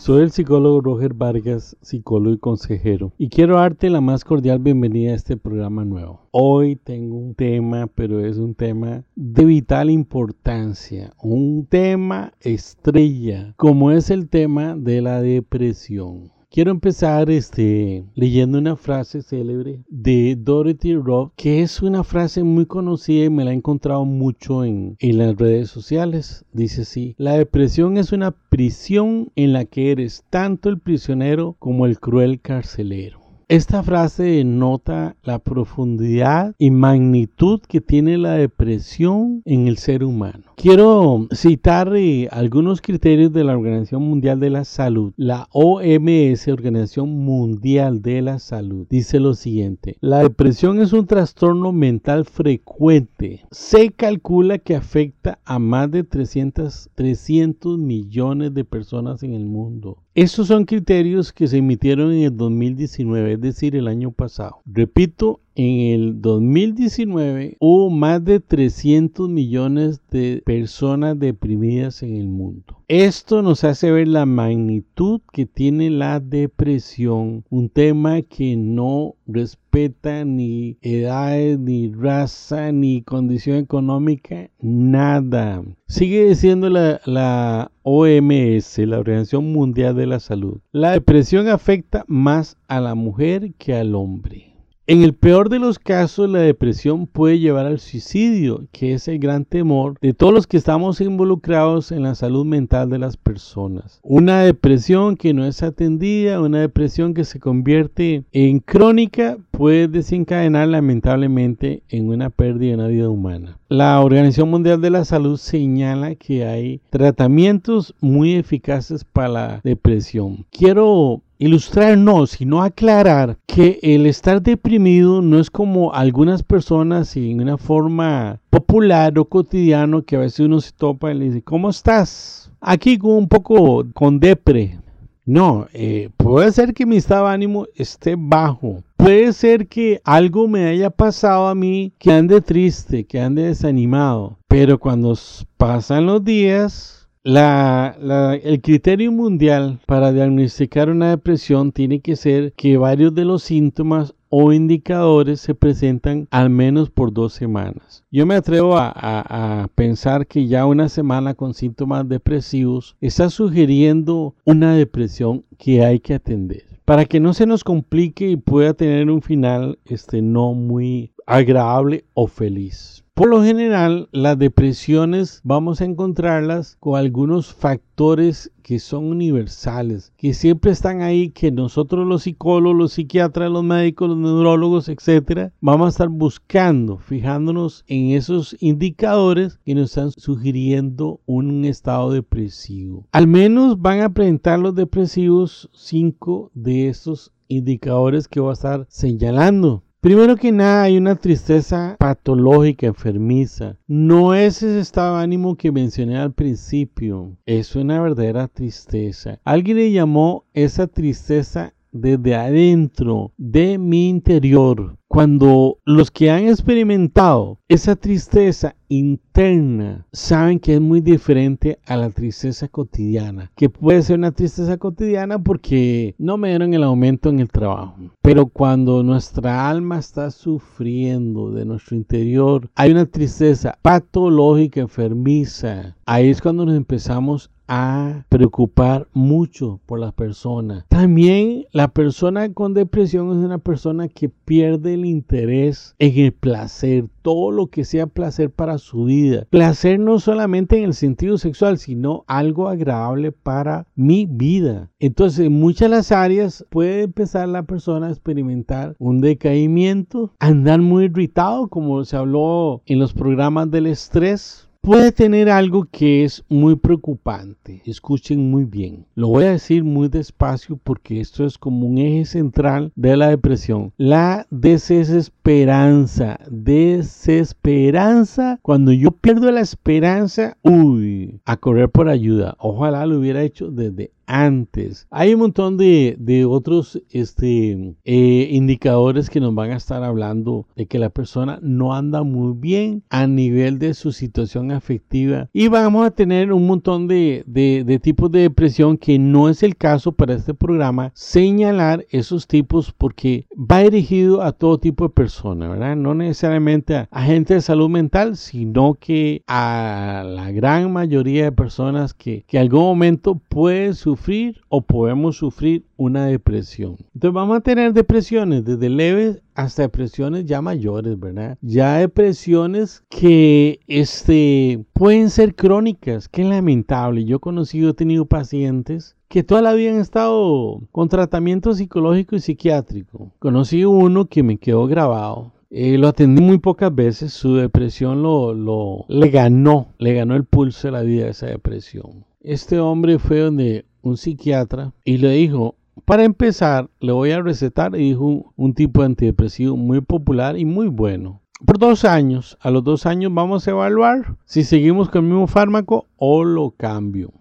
Soy el psicólogo Roger Vargas, psicólogo y consejero, y quiero darte la más cordial bienvenida a este programa nuevo. Hoy tengo un tema, pero es un tema de vital importancia, un tema estrella, como es el tema de la depresión. Quiero empezar este, leyendo una frase célebre de Dorothy Robb, que es una frase muy conocida y me la he encontrado mucho en, en las redes sociales. Dice así, la depresión es una prisión en la que eres tanto el prisionero como el cruel carcelero. Esta frase denota la profundidad y magnitud que tiene la depresión en el ser humano. Quiero citar eh, algunos criterios de la Organización Mundial de la Salud. La OMS, Organización Mundial de la Salud, dice lo siguiente. La depresión es un trastorno mental frecuente. Se calcula que afecta a más de 300, 300 millones de personas en el mundo. Estos son criterios que se emitieron en el 2019, es decir, el año pasado. Repito, en el 2019 hubo más de 300 millones de personas deprimidas en el mundo. Esto nos hace ver la magnitud que tiene la depresión, un tema que no respeta ni edades, ni raza, ni condición económica, nada. Sigue diciendo la, la OMS, la Organización Mundial de la Salud. La depresión afecta más a la mujer que al hombre. En el peor de los casos, la depresión puede llevar al suicidio, que es el gran temor de todos los que estamos involucrados en la salud mental de las personas. Una depresión que no es atendida, una depresión que se convierte en crónica, puede desencadenar lamentablemente en una pérdida de una vida humana. La Organización Mundial de la Salud señala que hay tratamientos muy eficaces para la depresión. Quiero ilustrar no, sino aclarar que el estar deprimido no es como algunas personas en una forma popular o cotidiano que a veces uno se topa y le dice, ¿cómo estás? Aquí con un poco con depre. No, eh, puede ser que mi estado de ánimo esté bajo. Puede ser que algo me haya pasado a mí que ande triste, que ande desanimado. Pero cuando pasan los días, el criterio mundial para diagnosticar una depresión tiene que ser que varios de los síntomas o indicadores se presentan al menos por dos semanas. Yo me atrevo a, a, pensar que ya una semana con síntomas depresivos está sugiriendo una depresión que hay que atender para que no se nos complique y pueda tener un final este, no muy agradable o feliz. Por lo general, las depresiones vamos a encontrarlas con algunos factores que son universales, que siempre están ahí, que nosotros los psicólogos, los psiquiatras, los médicos, los neurólogos, etcétera, vamos a estar buscando, fijándonos en esos indicadores que nos están sugiriendo un estado depresivo. Al menos van a presentar los depresivos cinco de estos indicadores que voy a estar señalando. Primero que nada hay una tristeza patológica, enfermiza. No es ese estado de ánimo que mencioné al principio. Es una verdadera tristeza. Alguien le llamó esa tristeza desde adentro de mi interior. Cuando los que han experimentado esa tristeza interna saben que es muy diferente a la tristeza cotidiana, que puede ser una tristeza cotidiana porque no me dieron el aumento en el trabajo. Pero cuando nuestra alma está sufriendo de nuestro interior, hay una tristeza patológica, enfermiza. Ahí es cuando nos empezamos a preocupar mucho por la persona. También la persona con depresión es una persona que pierde el interés en el placer, todo lo que sea placer para su vida. Placer no solamente en el sentido sexual, sino algo agradable para mi vida. Entonces, en muchas de las áreas puede empezar la persona a experimentar un decaimiento, andar muy irritado, como se habló en los programas del estrés, puede tener algo que es muy preocupante. Escuchen muy bien. Lo voy a decir muy despacio porque esto es como un eje central de la depresión. La desesperanza. Desesperanza. Cuando yo pierdo la esperanza, uy, a correr por ayuda. Ojalá lo hubiera hecho desde antes. Hay un montón de, de otros este, eh, indicadores que nos van a estar hablando de que la persona no anda muy bien a nivel de su situación afectiva y vamos a tener un montón de, de, tipos de depresión que no es el caso para este programa señalar esos tipos porque va dirigido a todo tipo de personas, ¿verdad? No necesariamente a, gente de salud mental, sino que a la gran mayoría de personas que, que algún momento pueden sufrir o podemos sufrir una depresión. Entonces vamos a tener depresiones desde leves hasta depresiones ya mayores, ¿verdad? Ya depresiones que este, pueden ser crónicas, qué lamentable. Yo he conocido, he tenido pacientes que toda la vida han estado con tratamiento psicológico y psiquiátrico. Conocí uno que me quedó grabado. Eh, lo atendí muy pocas veces, su depresión lo, lo, le ganó, le ganó el pulso de la vida esa depresión. Este hombre fue donde un psiquiatra y le dijo, para empezar, le voy a recetar, y dijo, un tipo de antidepresivo muy popular y muy bueno. Por dos años, a los dos años vamos a evaluar si seguimos con el mismo fármaco o lo cambio.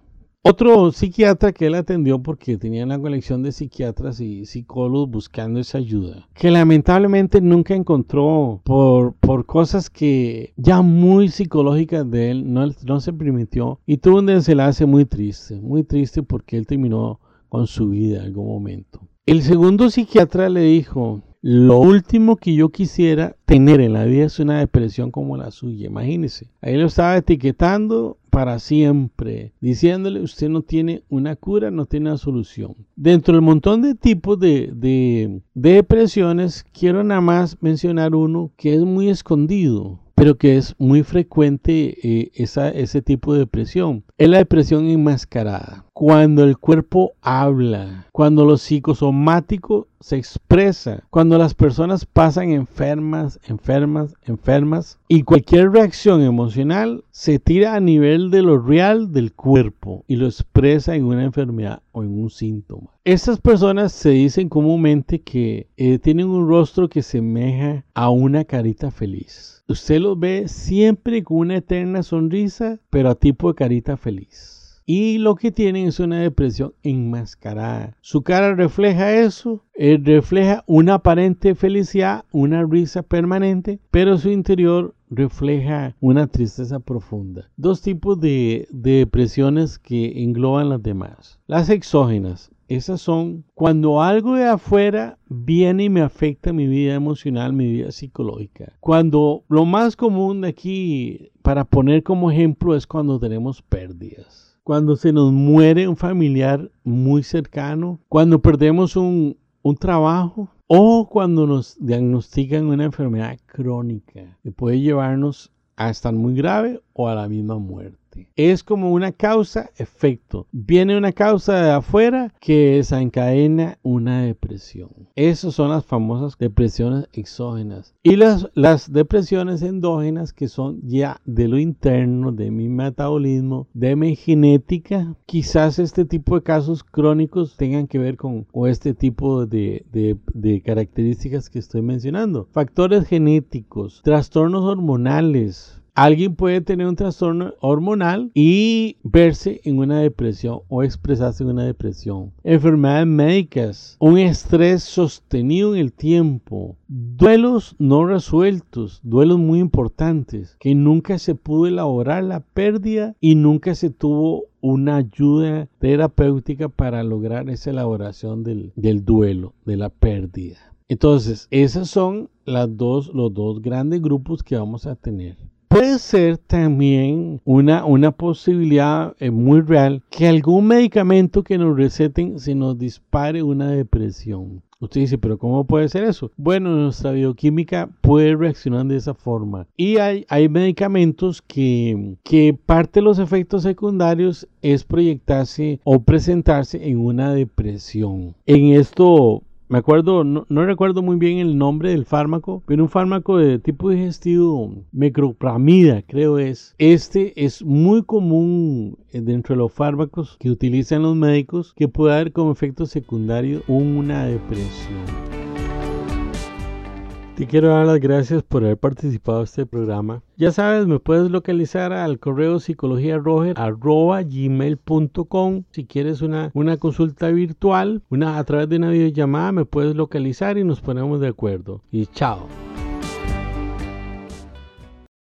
Otro psiquiatra que él atendió porque tenía una colección de psiquiatras y psicólogos buscando esa ayuda, que lamentablemente nunca encontró por, por cosas que ya muy psicológicas de él no, no se permitió y tuvo un desenlace muy triste, muy triste porque él terminó con su vida en algún momento. El segundo psiquiatra le dijo, lo último que yo quisiera tener en la vida es una depresión como la suya, imagínese. Ahí lo estaba etiquetando para siempre, diciéndole usted no tiene una cura, no tiene una solución. Dentro del montón de tipos de, de, de depresiones, quiero nada más mencionar uno que es muy escondido pero que es muy frecuente eh, esa, ese tipo de depresión. Es la depresión enmascarada. Cuando el cuerpo habla, cuando lo psicosomático se expresa, cuando las personas pasan enfermas, enfermas, enfermas y cualquier reacción emocional se tira a nivel de lo real del cuerpo y lo expresa en una enfermedad o en un síntoma. Estas personas se dicen comúnmente que eh, tienen un rostro que semeja a una carita feliz. Usted los ve siempre con una eterna sonrisa, pero a tipo de carita feliz. Y lo que tienen es una depresión enmascarada. Su cara refleja eso, eh, refleja una aparente felicidad, una risa permanente, pero su interior refleja una tristeza profunda. Dos tipos de, de depresiones que engloban las demás. Las exógenas, esas son cuando algo de afuera viene y me afecta mi vida emocional, mi vida psicológica. Cuando lo más común de aquí, para poner como ejemplo, es cuando tenemos pérdidas. Cuando se nos muere un familiar muy cercano, cuando perdemos un, un trabajo o cuando nos diagnostican una enfermedad crónica que puede llevarnos a estar muy grave o a la misma muerte. Es como una causa-efecto. Viene una causa de afuera que desencadena una depresión. Esas son las famosas depresiones exógenas. Y las, las depresiones endógenas que son ya de lo interno, de mi metabolismo, de mi genética. Quizás este tipo de casos crónicos tengan que ver con este tipo de características que estoy mencionando. Factores genéticos, trastornos hormonales, Alguien puede tener un trastorno hormonal y verse en una depresión o expresarse en una depresión. Enfermedades médicas, un estrés sostenido en el tiempo, duelos no resueltos, duelos muy importantes, que nunca se pudo elaborar la pérdida y nunca se tuvo una ayuda terapéutica para lograr esa elaboración del, duelo, de la pérdida. Entonces, esos son las dos, los dos grandes grupos que vamos a tener. Puede ser también una, una posibilidad eh, muy real que algún medicamento que nos receten se nos dispare una depresión. Usted dice, pero ¿cómo puede ser eso? Bueno, nuestra bioquímica puede reaccionar de esa forma. Y hay, hay medicamentos que, que parte de los efectos secundarios es proyectarse o presentarse en una depresión. En esto me acuerdo, no, recuerdo muy bien el nombre del fármaco, pero un fármaco de tipo digestivo, micropramida creo es. Este es muy común eh, dentro de los fármacos que utilizan los médicos que puede dar como efecto secundario una depresión. Te quiero dar las gracias por haber participado en este programa. Ya sabes, me puedes localizar al correo gmail.com Si quieres una, una consulta virtual, una a través de una videollamada, me puedes localizar y nos ponemos de acuerdo. Y chao.